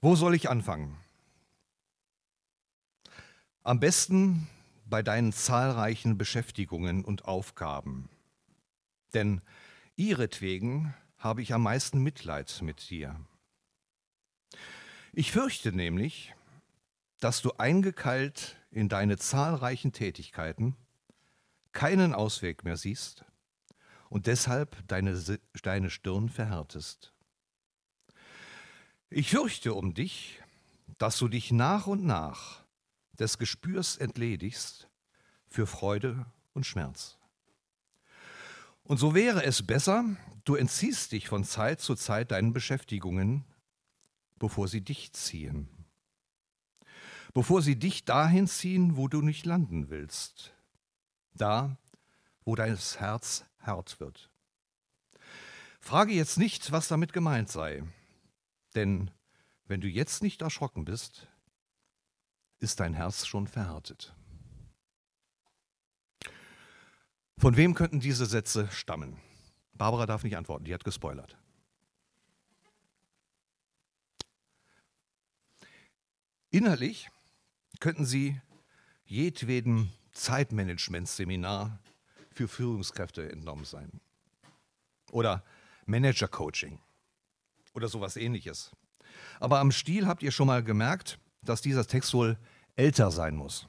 Wo soll ich anfangen? Am besten bei deinen zahlreichen Beschäftigungen und Aufgaben. Denn ihretwegen habe ich am meisten Mitleid mit dir. Ich fürchte nämlich, dass du eingekeilt in deine zahlreichen Tätigkeiten keinen Ausweg mehr siehst und deshalb deine, deine Stirn verhärtest. Ich fürchte um dich, dass du dich nach und nach des Gespürs entledigst für Freude und Schmerz. Und so wäre es besser, du entziehst dich von Zeit zu Zeit deinen Beschäftigungen, bevor sie dich ziehen. Bevor sie dich dahin ziehen, wo du nicht landen willst. Da, wo dein Herz hart wird. Frage jetzt nicht, was damit gemeint sei. Denn wenn du jetzt nicht erschrocken bist, ist dein Herz schon verhärtet. Von wem könnten diese Sätze stammen? Barbara darf nicht antworten, die hat gespoilert. Innerlich könnten sie jedwedem Zeitmanagement-Seminar für Führungskräfte entnommen sein. Oder Manager-Coaching oder sowas ähnliches. Aber am Stil habt ihr schon mal gemerkt, dass dieser Text wohl älter sein muss.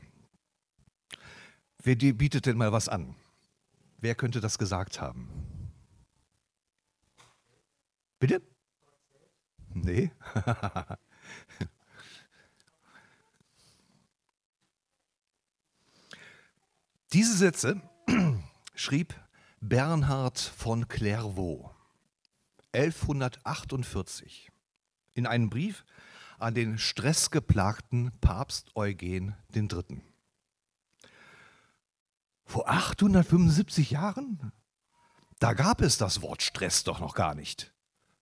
Wer bietet denn mal was an? Wer könnte das gesagt haben? Bitte? Nee. Diese Sätze schrieb Bernhard von Clairvaux 1148 in einem Brief an den stressgeplagten Papst Eugen III. Vor 875 Jahren? Da gab es das Wort Stress doch noch gar nicht.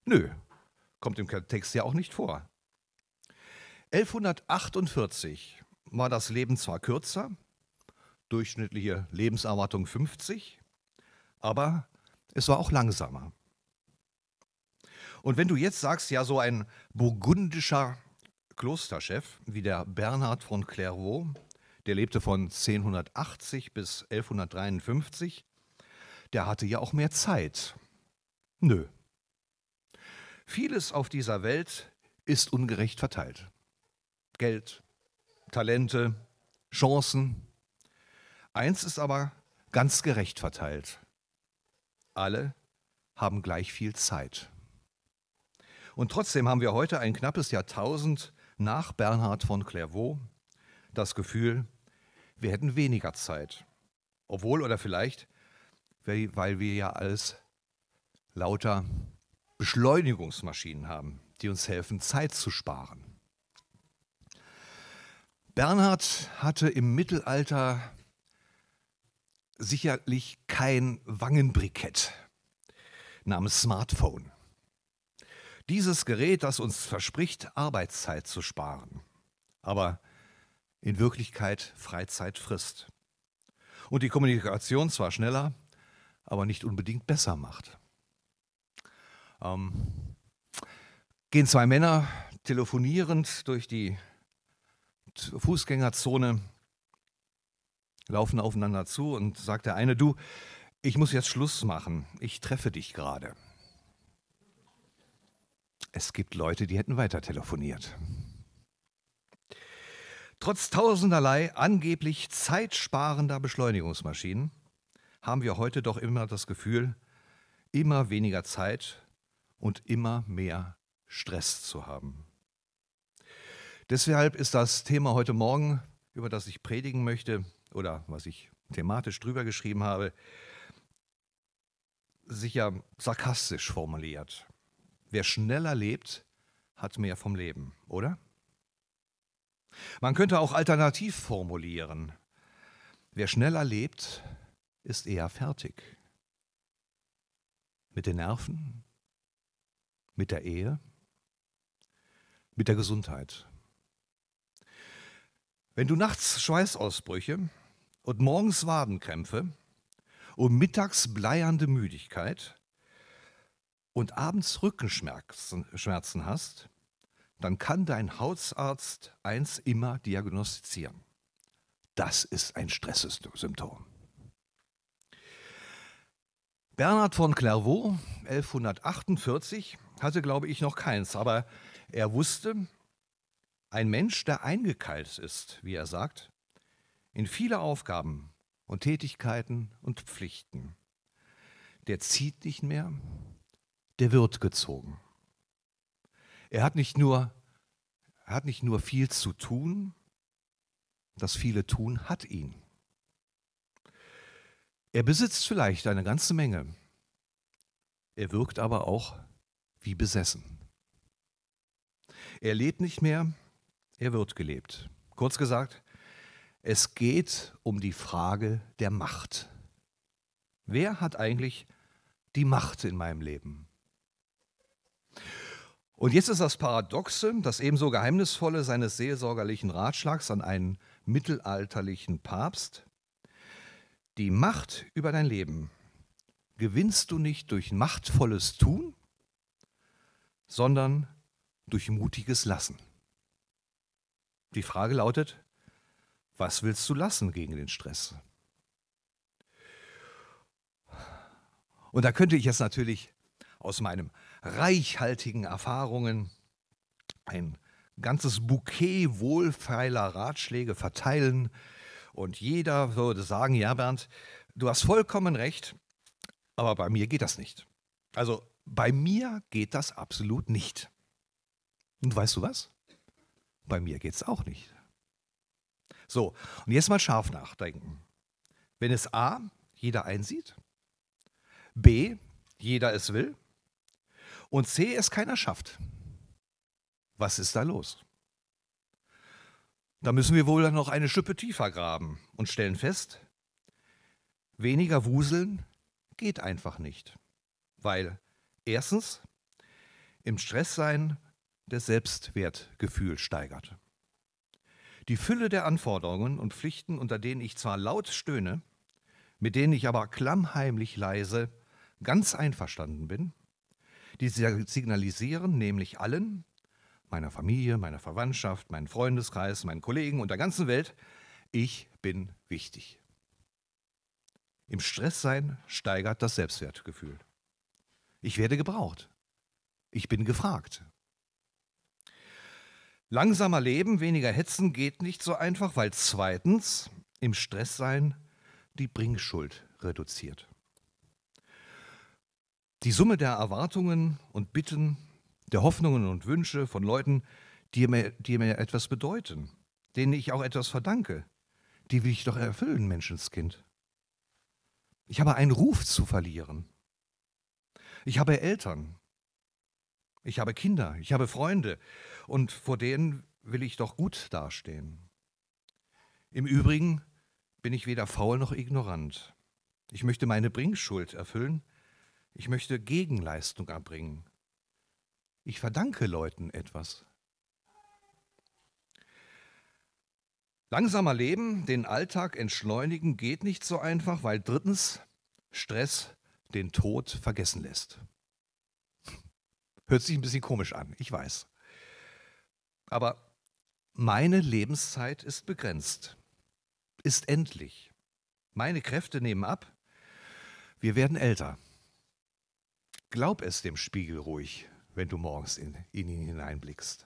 Nö, kommt im Text ja auch nicht vor. 1148 war das Leben zwar kürzer, durchschnittliche Lebenserwartung 50, aber es war auch langsamer. Und wenn du jetzt sagst, ja, so ein burgundischer Klosterchef wie der Bernhard von Clairvaux, der lebte von 1080 bis 1153, der hatte ja auch mehr Zeit. Nö. Vieles auf dieser Welt ist ungerecht verteilt. Geld, Talente, Chancen. Eins ist aber ganz gerecht verteilt. Alle haben gleich viel Zeit. Und trotzdem haben wir heute ein knappes Jahrtausend nach Bernhard von Clairvaux das Gefühl, wir hätten weniger Zeit. Obwohl oder vielleicht, weil wir ja alles lauter Beschleunigungsmaschinen haben, die uns helfen, Zeit zu sparen. Bernhard hatte im Mittelalter sicherlich kein Wangenbrikett namens Smartphone. Dieses Gerät, das uns verspricht, Arbeitszeit zu sparen, aber in Wirklichkeit Freizeit frisst. Und die Kommunikation zwar schneller, aber nicht unbedingt besser macht. Ähm, gehen zwei Männer telefonierend durch die Fußgängerzone, laufen aufeinander zu und sagt der eine, du, ich muss jetzt Schluss machen, ich treffe dich gerade. Es gibt Leute, die hätten weiter telefoniert. Trotz tausenderlei angeblich zeitsparender Beschleunigungsmaschinen haben wir heute doch immer das Gefühl, immer weniger Zeit und immer mehr Stress zu haben. Deshalb ist das Thema heute Morgen, über das ich predigen möchte oder was ich thematisch drüber geschrieben habe, sicher sarkastisch formuliert. Wer schneller lebt, hat mehr vom Leben, oder? Man könnte auch alternativ formulieren. Wer schneller lebt, ist eher fertig. Mit den Nerven, mit der Ehe, mit der Gesundheit. Wenn du nachts Schweißausbrüche und morgens Wadenkrämpfe und mittags bleiernde Müdigkeit und abends Rückenschmerzen hast, dann kann dein Hausarzt eins immer diagnostizieren. Das ist ein Stresssymptom. Bernhard von Clairvaux, 1148, hatte, glaube ich, noch keins, aber er wusste, ein Mensch, der eingekeilt ist, wie er sagt, in viele Aufgaben und Tätigkeiten und Pflichten, der zieht nicht mehr, der wird gezogen. Er hat nicht nur, er hat nicht nur viel zu tun, das viele tun hat ihn. Er besitzt vielleicht eine ganze Menge. Er wirkt aber auch wie besessen. Er lebt nicht mehr, er wird gelebt. Kurz gesagt, es geht um die Frage der Macht. Wer hat eigentlich die Macht in meinem Leben? Und jetzt ist das Paradoxe, das ebenso geheimnisvolle seines seelsorgerlichen Ratschlags an einen mittelalterlichen Papst. Die Macht über dein Leben gewinnst du nicht durch machtvolles Tun, sondern durch mutiges Lassen. Die Frage lautet, was willst du lassen gegen den Stress? Und da könnte ich jetzt natürlich aus meinem reichhaltigen Erfahrungen ein ganzes Bouquet wohlfeiler Ratschläge verteilen. Und jeder würde sagen, ja Bernd, du hast vollkommen recht, aber bei mir geht das nicht. Also bei mir geht das absolut nicht. Und weißt du was? Bei mir geht es auch nicht. So, und jetzt mal scharf nachdenken. Wenn es A, jeder einsieht, B, jeder es will und C, es keiner schafft, was ist da los? Da müssen wir wohl noch eine Schippe tiefer graben und stellen fest, weniger wuseln geht einfach nicht. Weil erstens im Stress sein das Selbstwertgefühl steigert. Die Fülle der Anforderungen und Pflichten, unter denen ich zwar laut stöhne, mit denen ich aber klammheimlich leise ganz einverstanden bin, die signalisieren nämlich allen, meiner Familie, meiner Verwandtschaft, meinem Freundeskreis, meinen Kollegen und der ganzen Welt, ich bin wichtig. Im Stresssein steigert das Selbstwertgefühl. Ich werde gebraucht. Ich bin gefragt. Langsamer leben, weniger hetzen geht nicht so einfach, weil zweitens im Stresssein die Bringschuld reduziert. Die Summe der Erwartungen und Bitten der Hoffnungen und Wünsche von Leuten, die mir, die mir etwas bedeuten, denen ich auch etwas verdanke. Die will ich doch erfüllen, Menschenskind. Ich habe einen Ruf zu verlieren. Ich habe Eltern. Ich habe Kinder. Ich habe Freunde. Und vor denen will ich doch gut dastehen. Im Übrigen bin ich weder faul noch ignorant. Ich möchte meine Bringschuld erfüllen. Ich möchte Gegenleistung erbringen. Ich verdanke Leuten etwas. Langsamer leben, den Alltag entschleunigen geht nicht so einfach, weil drittens Stress den Tod vergessen lässt. Hört sich ein bisschen komisch an, ich weiß. Aber meine Lebenszeit ist begrenzt, ist endlich. Meine Kräfte nehmen ab. Wir werden älter. Glaub es dem Spiegel ruhig wenn du morgens in, in ihn hineinblickst.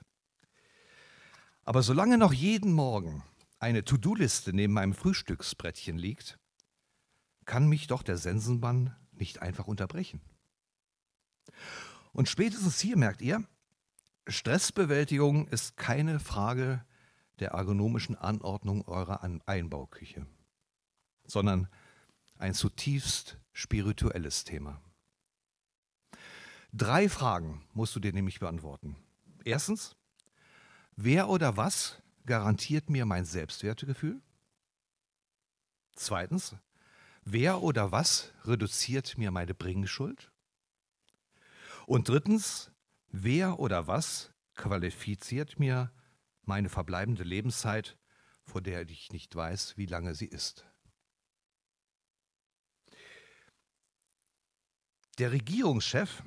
Aber solange noch jeden Morgen eine To-Do-Liste neben meinem Frühstücksbrettchen liegt, kann mich doch der Sensenbann nicht einfach unterbrechen. Und spätestens hier merkt ihr, Stressbewältigung ist keine Frage der ergonomischen Anordnung eurer Einbauküche, sondern ein zutiefst spirituelles Thema. Drei Fragen musst du dir nämlich beantworten. Erstens, wer oder was garantiert mir mein Selbstwertegefühl? Zweitens, wer oder was reduziert mir meine Bringschuld? Und drittens, wer oder was qualifiziert mir meine verbleibende Lebenszeit, vor der ich nicht weiß, wie lange sie ist? Der Regierungschef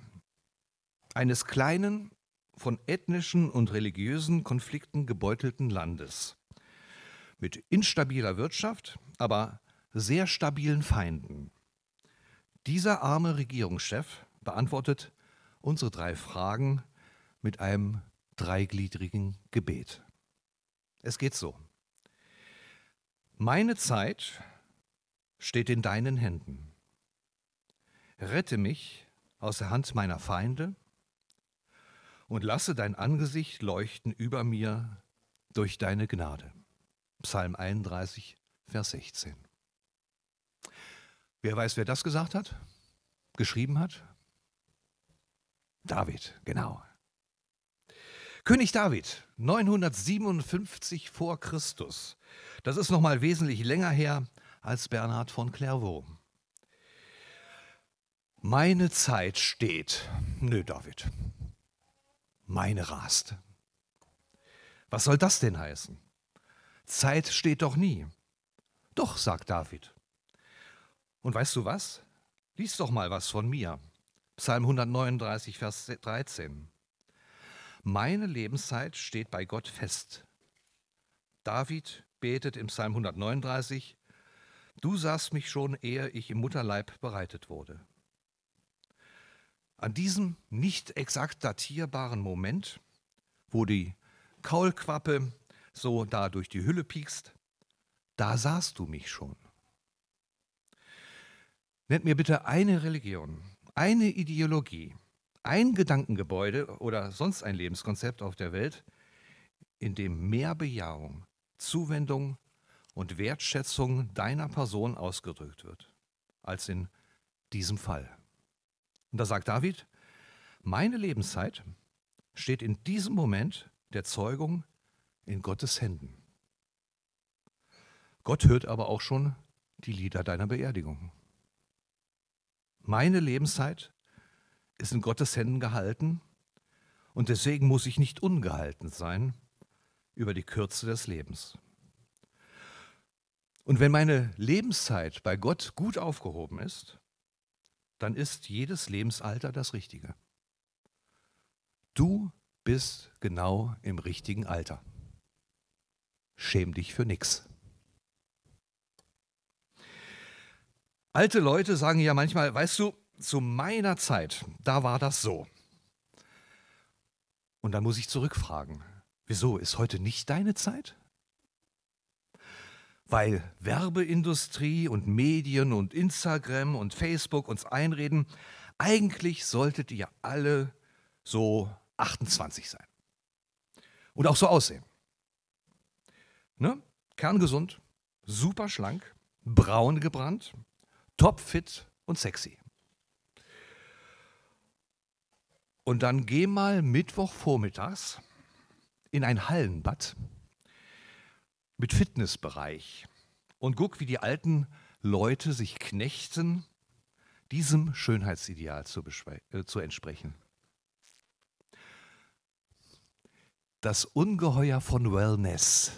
eines kleinen, von ethnischen und religiösen Konflikten gebeutelten Landes mit instabiler Wirtschaft, aber sehr stabilen Feinden. Dieser arme Regierungschef beantwortet unsere drei Fragen mit einem dreigliedrigen Gebet. Es geht so. Meine Zeit steht in deinen Händen. Rette mich aus der Hand meiner Feinde und lasse dein Angesicht leuchten über mir durch deine Gnade. Psalm 31, Vers 16. Wer weiß, wer das gesagt hat? Geschrieben hat? David, genau. König David, 957 vor Christus. Das ist noch mal wesentlich länger her als Bernhard von Clairvaux. Meine Zeit steht. Nö, David. Meine rast. Was soll das denn heißen? Zeit steht doch nie. Doch, sagt David. Und weißt du was? Lies doch mal was von mir. Psalm 139, Vers 13. Meine Lebenszeit steht bei Gott fest. David betet im Psalm 139, Du sahst mich schon, ehe ich im Mutterleib bereitet wurde. An diesem nicht exakt datierbaren Moment, wo die Kaulquappe so da durch die Hülle piekst, da sahst du mich schon. Nennt mir bitte eine Religion, eine Ideologie, ein Gedankengebäude oder sonst ein Lebenskonzept auf der Welt, in dem mehr Bejahung, Zuwendung und Wertschätzung deiner Person ausgedrückt wird, als in diesem Fall. Und da sagt David, meine Lebenszeit steht in diesem Moment der Zeugung in Gottes Händen. Gott hört aber auch schon die Lieder deiner Beerdigung. Meine Lebenszeit ist in Gottes Händen gehalten und deswegen muss ich nicht ungehalten sein über die Kürze des Lebens. Und wenn meine Lebenszeit bei Gott gut aufgehoben ist, dann ist jedes Lebensalter das Richtige. Du bist genau im richtigen Alter. Schäm dich für nichts. Alte Leute sagen ja manchmal, weißt du, zu meiner Zeit, da war das so. Und dann muss ich zurückfragen, wieso ist heute nicht deine Zeit? Weil Werbeindustrie und Medien und Instagram und Facebook uns einreden, eigentlich solltet ihr alle so 28 sein. Und auch so aussehen. Ne? Kerngesund, super schlank, braun gebrannt, topfit und sexy. Und dann geh mal Mittwochvormittags in ein Hallenbad mit Fitnessbereich und guck, wie die alten Leute sich knechten, diesem Schönheitsideal zu, äh, zu entsprechen. Das Ungeheuer von Wellness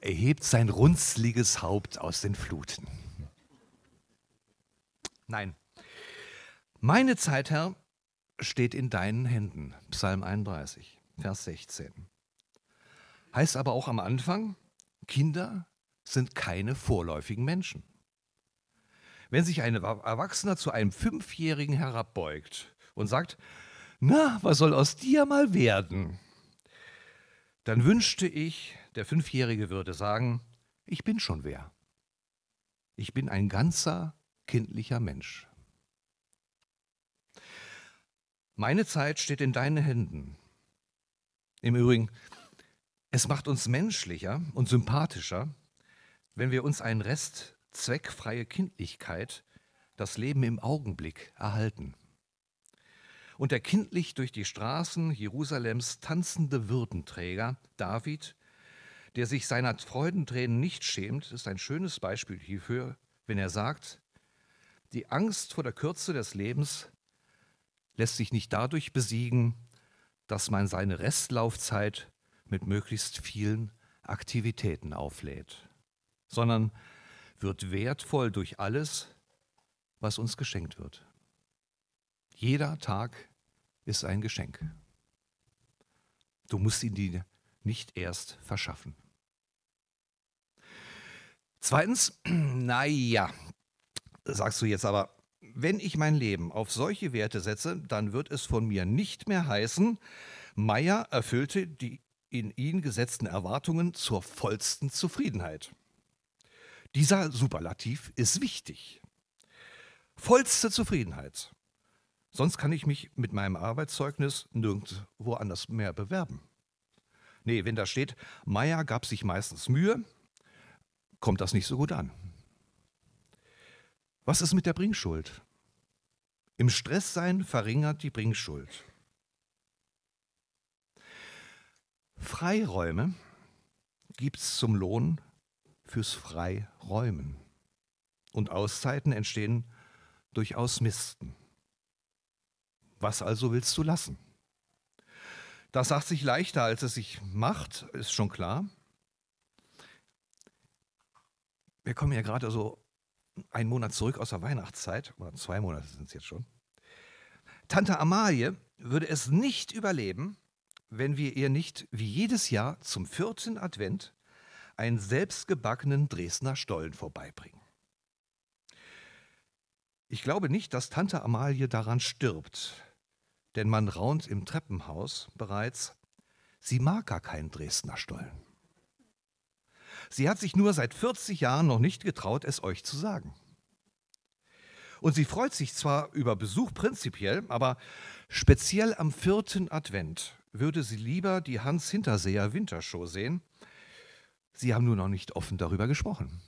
erhebt sein runzliges Haupt aus den Fluten. Nein. Meine Zeit, Herr, steht in deinen Händen. Psalm 31, Vers 16. Heißt aber auch am Anfang, Kinder sind keine vorläufigen Menschen. Wenn sich ein Erwachsener zu einem Fünfjährigen herabbeugt und sagt, na, was soll aus dir mal werden? Dann wünschte ich, der Fünfjährige würde sagen, ich bin schon wer. Ich bin ein ganzer kindlicher Mensch. Meine Zeit steht in deinen Händen. Im Übrigen, es macht uns menschlicher und sympathischer, wenn wir uns einen Rest zweckfreie Kindlichkeit, das Leben im Augenblick erhalten. und der kindlich durch die Straßen Jerusalems tanzende Würdenträger David, der sich seiner Freudentränen nicht schämt, ist ein schönes Beispiel hierfür, wenn er sagt, die Angst vor der Kürze des Lebens lässt sich nicht dadurch besiegen, dass man seine Restlaufzeit mit möglichst vielen Aktivitäten auflädt, sondern wird wertvoll durch alles, was uns geschenkt wird. Jeder Tag ist ein Geschenk. Du musst ihn dir nicht erst verschaffen. Zweitens, naja, sagst du jetzt aber, wenn ich mein Leben auf solche Werte setze, dann wird es von mir nicht mehr heißen, Meyer erfüllte die in ihn gesetzten Erwartungen zur vollsten Zufriedenheit. Dieser Superlativ ist wichtig. Vollste Zufriedenheit. Sonst kann ich mich mit meinem Arbeitszeugnis nirgendwo anders mehr bewerben. Nee, wenn da steht, Meyer gab sich meistens Mühe, kommt das nicht so gut an. Was ist mit der Bringschuld? Im Stresssein verringert die Bringschuld. Freiräume gibt es zum Lohn fürs Freiräumen. Und Auszeiten entstehen durch Ausmisten. Was also willst du lassen? Das sagt sich leichter, als es sich macht, ist schon klar. Wir kommen ja gerade so einen Monat zurück aus der Weihnachtszeit, oder zwei Monate sind es jetzt schon. Tante Amalie würde es nicht überleben, wenn wir ihr nicht wie jedes Jahr zum vierten Advent einen selbstgebackenen Dresdner Stollen vorbeibringen. Ich glaube nicht, dass Tante Amalie daran stirbt, denn man raunt im Treppenhaus bereits, sie mag gar keinen Dresdner Stollen. Sie hat sich nur seit 40 Jahren noch nicht getraut, es euch zu sagen. Und sie freut sich zwar über Besuch prinzipiell, aber speziell am vierten Advent würde sie lieber die Hans Hinterseher Wintershow sehen. Sie haben nur noch nicht offen darüber gesprochen.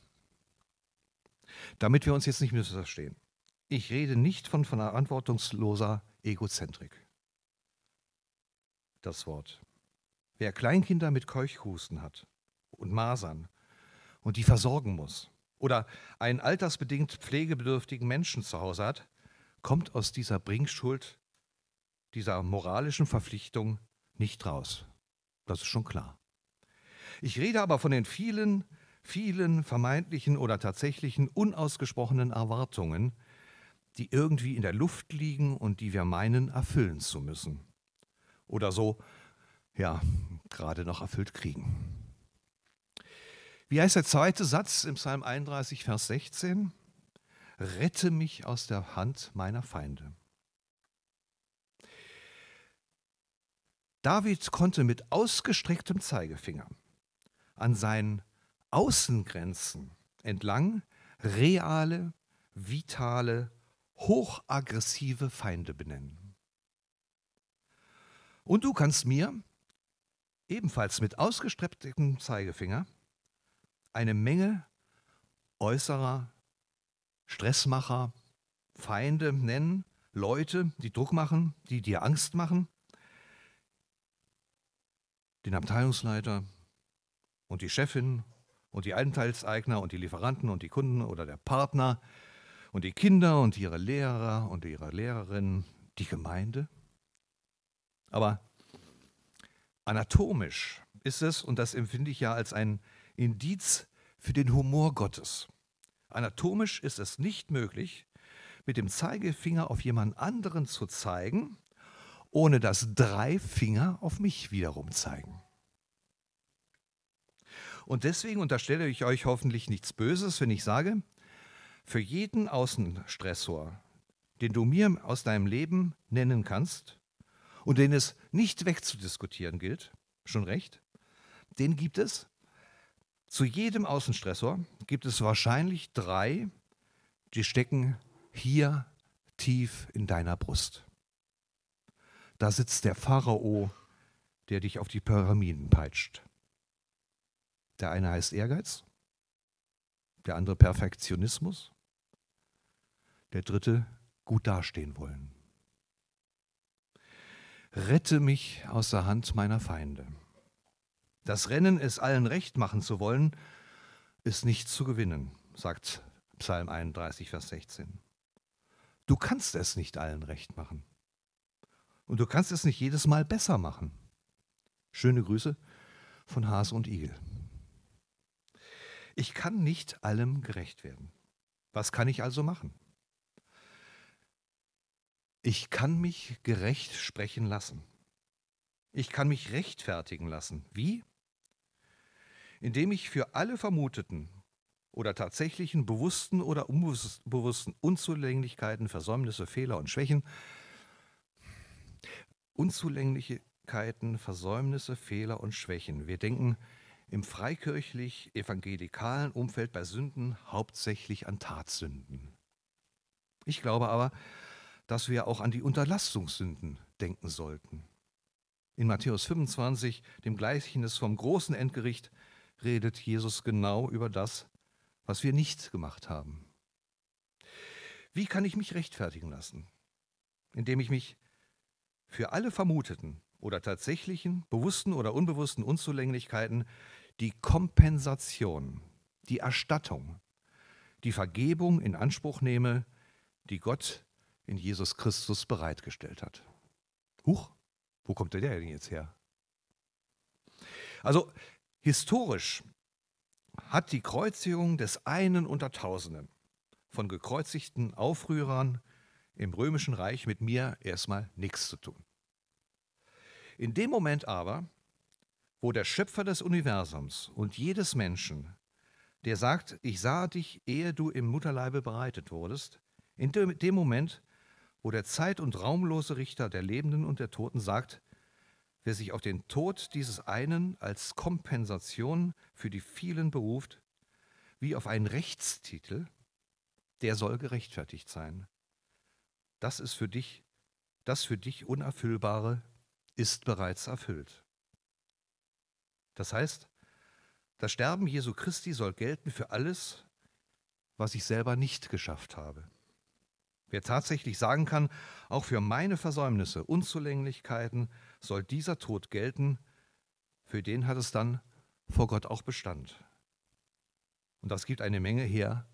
Damit wir uns jetzt nicht missverstehen. Ich rede nicht von verantwortungsloser Egozentrik. Das Wort. Wer Kleinkinder mit Keuchhusten hat und Masern und die versorgen muss oder einen altersbedingt pflegebedürftigen Menschen zu Hause hat, kommt aus dieser Bringschuld, dieser moralischen Verpflichtung nicht raus. Das ist schon klar. Ich rede aber von den vielen, vielen vermeintlichen oder tatsächlichen unausgesprochenen Erwartungen, die irgendwie in der Luft liegen und die wir meinen erfüllen zu müssen. Oder so, ja, gerade noch erfüllt kriegen. Wie heißt der zweite Satz im Psalm 31, Vers 16? Rette mich aus der Hand meiner Feinde. David konnte mit ausgestrecktem Zeigefinger an seinen Außengrenzen entlang reale, vitale, hochaggressive Feinde benennen. Und du kannst mir ebenfalls mit ausgestrecktem Zeigefinger eine Menge äußerer Stressmacher, Feinde nennen, Leute, die Druck machen, die dir Angst machen, den Abteilungsleiter und die Chefin und die Anteilseigner und die Lieferanten und die Kunden oder der Partner und die Kinder und ihre Lehrer und ihre Lehrerinnen, die Gemeinde. Aber anatomisch ist es, und das empfinde ich ja als ein Indiz für den Humor Gottes. Anatomisch ist es nicht möglich, mit dem Zeigefinger auf jemand anderen zu zeigen, ohne dass drei Finger auf mich wiederum zeigen. Und deswegen unterstelle ich euch hoffentlich nichts Böses, wenn ich sage, für jeden Außenstressor, den du mir aus deinem Leben nennen kannst und den es nicht wegzudiskutieren gilt, schon recht, den gibt es. Zu jedem Außenstressor gibt es wahrscheinlich drei, die stecken hier tief in deiner Brust. Da sitzt der Pharao, der dich auf die Pyramiden peitscht. Der eine heißt Ehrgeiz, der andere Perfektionismus, der dritte gut dastehen wollen. Rette mich aus der Hand meiner Feinde. Das Rennen, es allen recht machen zu wollen, ist nicht zu gewinnen, sagt Psalm 31, Vers 16. Du kannst es nicht allen recht machen. Und du kannst es nicht jedes Mal besser machen. Schöne Grüße von Hase und Igel. Ich kann nicht allem gerecht werden. Was kann ich also machen? Ich kann mich gerecht sprechen lassen. Ich kann mich rechtfertigen lassen. Wie? Indem ich für alle vermuteten oder tatsächlichen bewussten oder unbewussten Unzulänglichkeiten, Versäumnisse, Fehler und Schwächen, Unzulänglichkeiten, Versäumnisse, Fehler und Schwächen. Wir denken im freikirchlich-evangelikalen Umfeld bei Sünden hauptsächlich an Tatsünden. Ich glaube aber, dass wir auch an die Unterlastungssünden denken sollten. In Matthäus 25, dem Gleichnis vom großen Endgericht, redet Jesus genau über das, was wir nicht gemacht haben. Wie kann ich mich rechtfertigen lassen? Indem ich mich für alle vermuteten oder tatsächlichen, bewussten oder unbewussten Unzulänglichkeiten die Kompensation, die Erstattung, die Vergebung in Anspruch nehme, die Gott in Jesus Christus bereitgestellt hat. Huch, wo kommt der denn jetzt her? Also historisch hat die Kreuzigung des einen unter Tausenden von gekreuzigten Aufrührern im römischen Reich mit mir erstmal nichts zu tun. In dem Moment aber, wo der Schöpfer des Universums und jedes Menschen, der sagt, ich sah dich, ehe du im Mutterleibe bereitet wurdest, in dem Moment, wo der zeit- und raumlose Richter der Lebenden und der Toten sagt, Wer sich auf den Tod dieses einen als Kompensation für die vielen beruft, wie auf einen Rechtstitel, der soll gerechtfertigt sein. Das ist für dich, das für dich Unerfüllbare ist bereits erfüllt. Das heißt, das Sterben Jesu Christi soll gelten für alles, was ich selber nicht geschafft habe. Wer tatsächlich sagen kann, auch für meine Versäumnisse, Unzulänglichkeiten soll dieser Tod gelten, für den hat es dann vor Gott auch Bestand. Und das gibt eine Menge her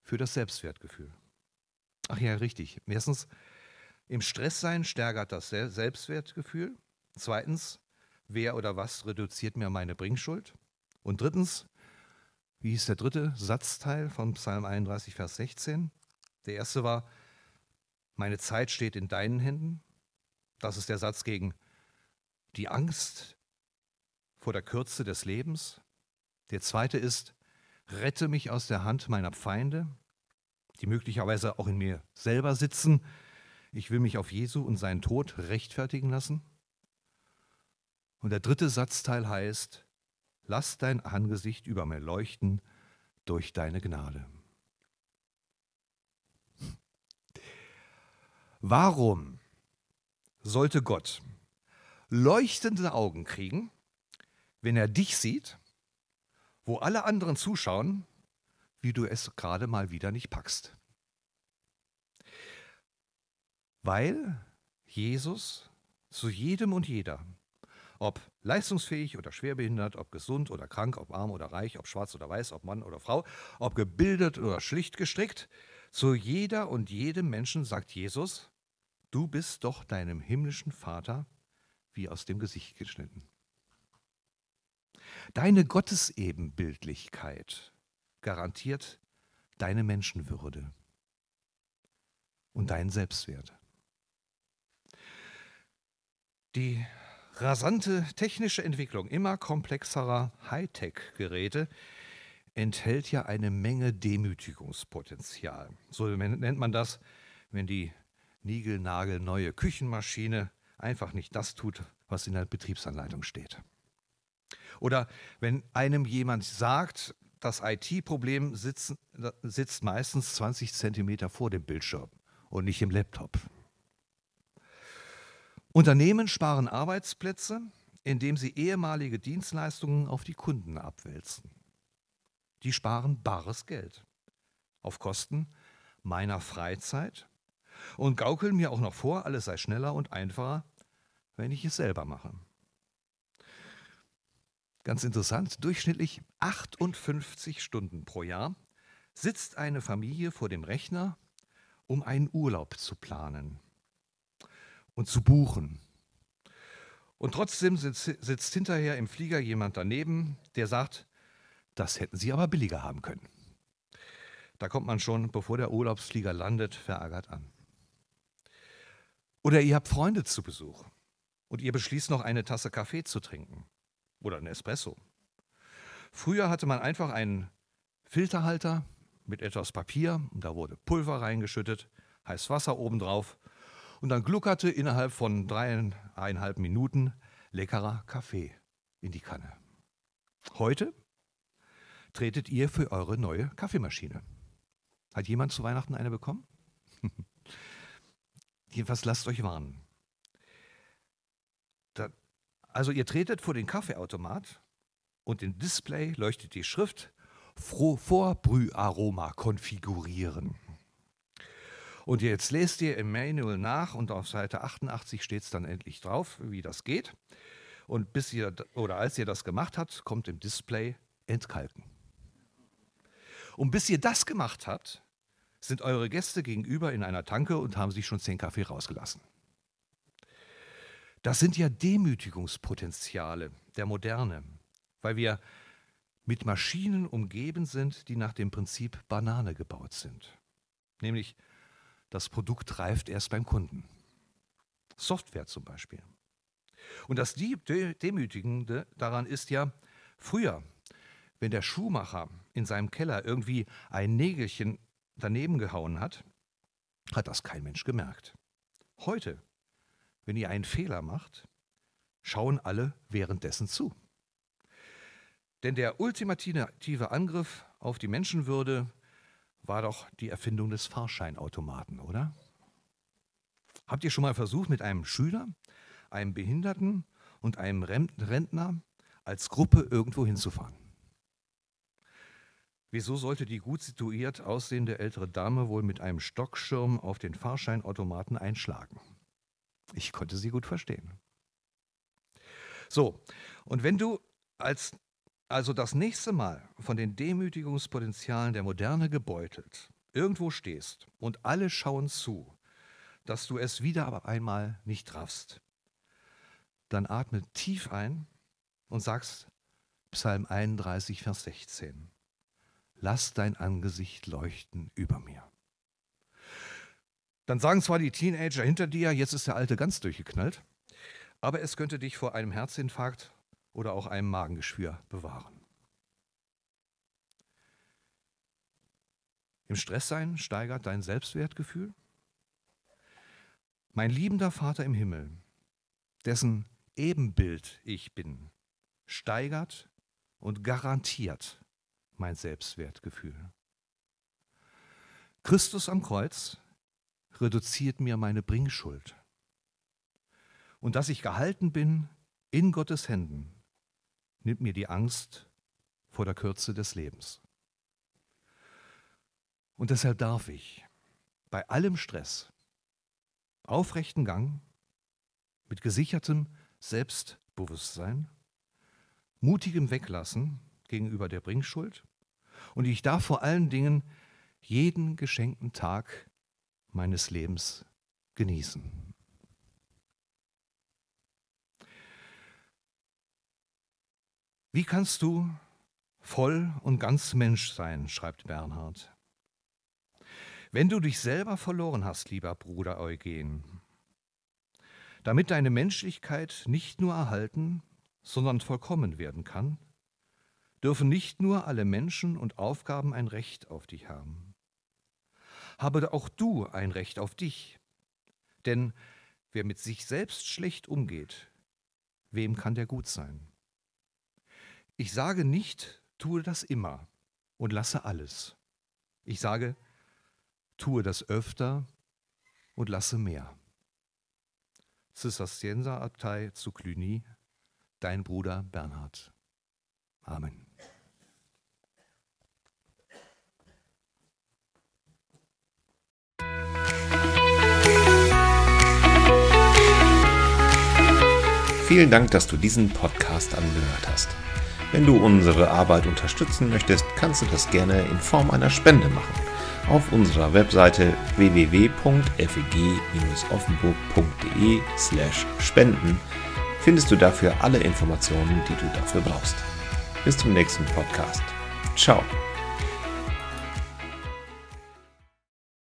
für das Selbstwertgefühl. Ach ja, richtig. Erstens, im Stresssein stärkert das Selbstwertgefühl. Zweitens, wer oder was reduziert mir meine Bringschuld? Und drittens, wie hieß der dritte Satzteil von Psalm 31, Vers 16? Der erste war, meine Zeit steht in deinen Händen. Das ist der Satz gegen die Angst vor der Kürze des Lebens. Der zweite ist, rette mich aus der Hand meiner Feinde, die möglicherweise auch in mir selber sitzen. Ich will mich auf Jesu und seinen Tod rechtfertigen lassen. Und der dritte Satzteil heißt, lass dein Angesicht über mir leuchten durch deine Gnade. Warum sollte Gott leuchtende Augen kriegen, wenn er dich sieht, wo alle anderen zuschauen, wie du es gerade mal wieder nicht packst? Weil Jesus zu jedem und jeder, ob leistungsfähig oder schwerbehindert, ob gesund oder krank, ob arm oder reich, ob schwarz oder weiß, ob Mann oder Frau, ob gebildet oder schlicht gestrickt, zu jeder und jedem Menschen sagt Jesus, du bist doch deinem himmlischen Vater wie aus dem Gesicht geschnitten. Deine Gottesebenbildlichkeit garantiert deine Menschenwürde und deinen Selbstwert. Die rasante technische Entwicklung immer komplexerer Hightech-Geräte enthält ja eine Menge Demütigungspotenzial. So nennt man das, wenn die niegelnagelneue Küchenmaschine einfach nicht das tut, was in der Betriebsanleitung steht. Oder wenn einem jemand sagt, das IT-Problem sitzt, sitzt meistens 20 Zentimeter vor dem Bildschirm und nicht im Laptop. Unternehmen sparen Arbeitsplätze, indem sie ehemalige Dienstleistungen auf die Kunden abwälzen. Die sparen bares Geld auf Kosten meiner Freizeit und gaukeln mir auch noch vor, alles sei schneller und einfacher, wenn ich es selber mache. Ganz interessant, durchschnittlich 58 Stunden pro Jahr sitzt eine Familie vor dem Rechner, um einen Urlaub zu planen und zu buchen. Und trotzdem sitzt, sitzt hinterher im Flieger jemand daneben, der sagt, das hätten Sie aber billiger haben können. Da kommt man schon, bevor der Urlaubsflieger landet, verärgert an. Oder ihr habt Freunde zu Besuch und ihr beschließt noch eine Tasse Kaffee zu trinken oder einen Espresso. Früher hatte man einfach einen Filterhalter mit etwas Papier und da wurde Pulver reingeschüttet, heiß Wasser obendrauf und dann gluckerte innerhalb von dreieinhalb Minuten leckerer Kaffee in die Kanne. Heute tretet ihr für eure neue Kaffeemaschine. Hat jemand zu Weihnachten eine bekommen? Jedenfalls lasst euch warnen. Also ihr tretet vor den Kaffeeautomat und im Display leuchtet die Schrift Vorbrüharoma konfigurieren. Und jetzt lest ihr im Manual nach und auf Seite 88 steht es dann endlich drauf, wie das geht. Und bis ihr oder als ihr das gemacht habt, kommt im Display Entkalken. Und bis ihr das gemacht habt, sind eure Gäste gegenüber in einer Tanke und haben sich schon zehn Kaffee rausgelassen. Das sind ja Demütigungspotenziale der Moderne, weil wir mit Maschinen umgeben sind, die nach dem Prinzip Banane gebaut sind. Nämlich das Produkt reift erst beim Kunden. Software zum Beispiel. Und das Demütigende daran ist ja, früher, wenn der Schuhmacher in seinem Keller irgendwie ein Nägelchen daneben gehauen hat, hat das kein Mensch gemerkt. Heute, wenn ihr einen Fehler macht, schauen alle währenddessen zu. Denn der ultimative Angriff auf die Menschenwürde war doch die Erfindung des Fahrscheinautomaten, oder? Habt ihr schon mal versucht, mit einem Schüler, einem Behinderten und einem Rentner als Gruppe irgendwo hinzufahren? Wieso sollte die gut situiert aussehende ältere Dame wohl mit einem Stockschirm auf den Fahrscheinautomaten einschlagen? Ich konnte sie gut verstehen. So, und wenn du als also das nächste Mal von den Demütigungspotenzialen der Moderne gebeutelt irgendwo stehst und alle schauen zu, dass du es wieder einmal nicht raffst, dann atme tief ein und sagst Psalm 31, Vers 16 lass dein Angesicht leuchten über mir. Dann sagen zwar die Teenager hinter dir, jetzt ist der Alte ganz durchgeknallt, aber es könnte dich vor einem Herzinfarkt oder auch einem Magengeschwür bewahren. Im Stresssein steigert dein Selbstwertgefühl. Mein liebender Vater im Himmel, dessen Ebenbild ich bin, steigert und garantiert mein Selbstwertgefühl. Christus am Kreuz reduziert mir meine Bringschuld. Und dass ich gehalten bin in Gottes Händen, nimmt mir die Angst vor der Kürze des Lebens. Und deshalb darf ich bei allem Stress aufrechten Gang mit gesichertem Selbstbewusstsein, mutigem Weglassen gegenüber der Bringschuld und ich darf vor allen Dingen jeden geschenkten Tag meines Lebens genießen. Wie kannst du voll und ganz Mensch sein, schreibt Bernhard. Wenn du dich selber verloren hast, lieber Bruder Eugen, damit deine Menschlichkeit nicht nur erhalten, sondern vollkommen werden kann, dürfen nicht nur alle Menschen und Aufgaben ein Recht auf dich haben. Habe auch du ein Recht auf dich. Denn wer mit sich selbst schlecht umgeht, wem kann der gut sein? Ich sage nicht, tue das immer und lasse alles. Ich sage, tue das öfter und lasse mehr. Zisterzienserabtei zu Cluny, dein Bruder Bernhard. Amen. Vielen Dank, dass du diesen Podcast angehört hast. Wenn du unsere Arbeit unterstützen möchtest, kannst du das gerne in Form einer Spende machen. Auf unserer Webseite www.feg-offenburg.de/spenden findest du dafür alle Informationen, die du dafür brauchst. Bis zum nächsten Podcast. Ciao.